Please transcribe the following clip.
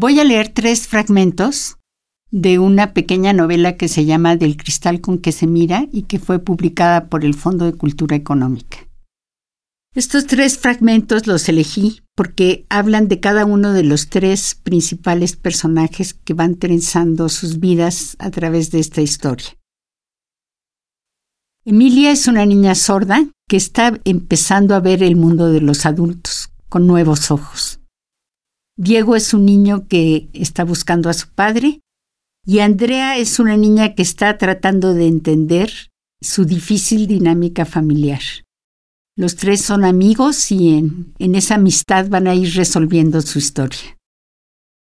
Voy a leer tres fragmentos de una pequeña novela que se llama Del cristal con que se mira y que fue publicada por el Fondo de Cultura Económica. Estos tres fragmentos los elegí porque hablan de cada uno de los tres principales personajes que van trenzando sus vidas a través de esta historia. Emilia es una niña sorda que está empezando a ver el mundo de los adultos con nuevos ojos. Diego es un niño que está buscando a su padre y Andrea es una niña que está tratando de entender su difícil dinámica familiar. Los tres son amigos y en, esa amistad van a ir resolviendo su historia.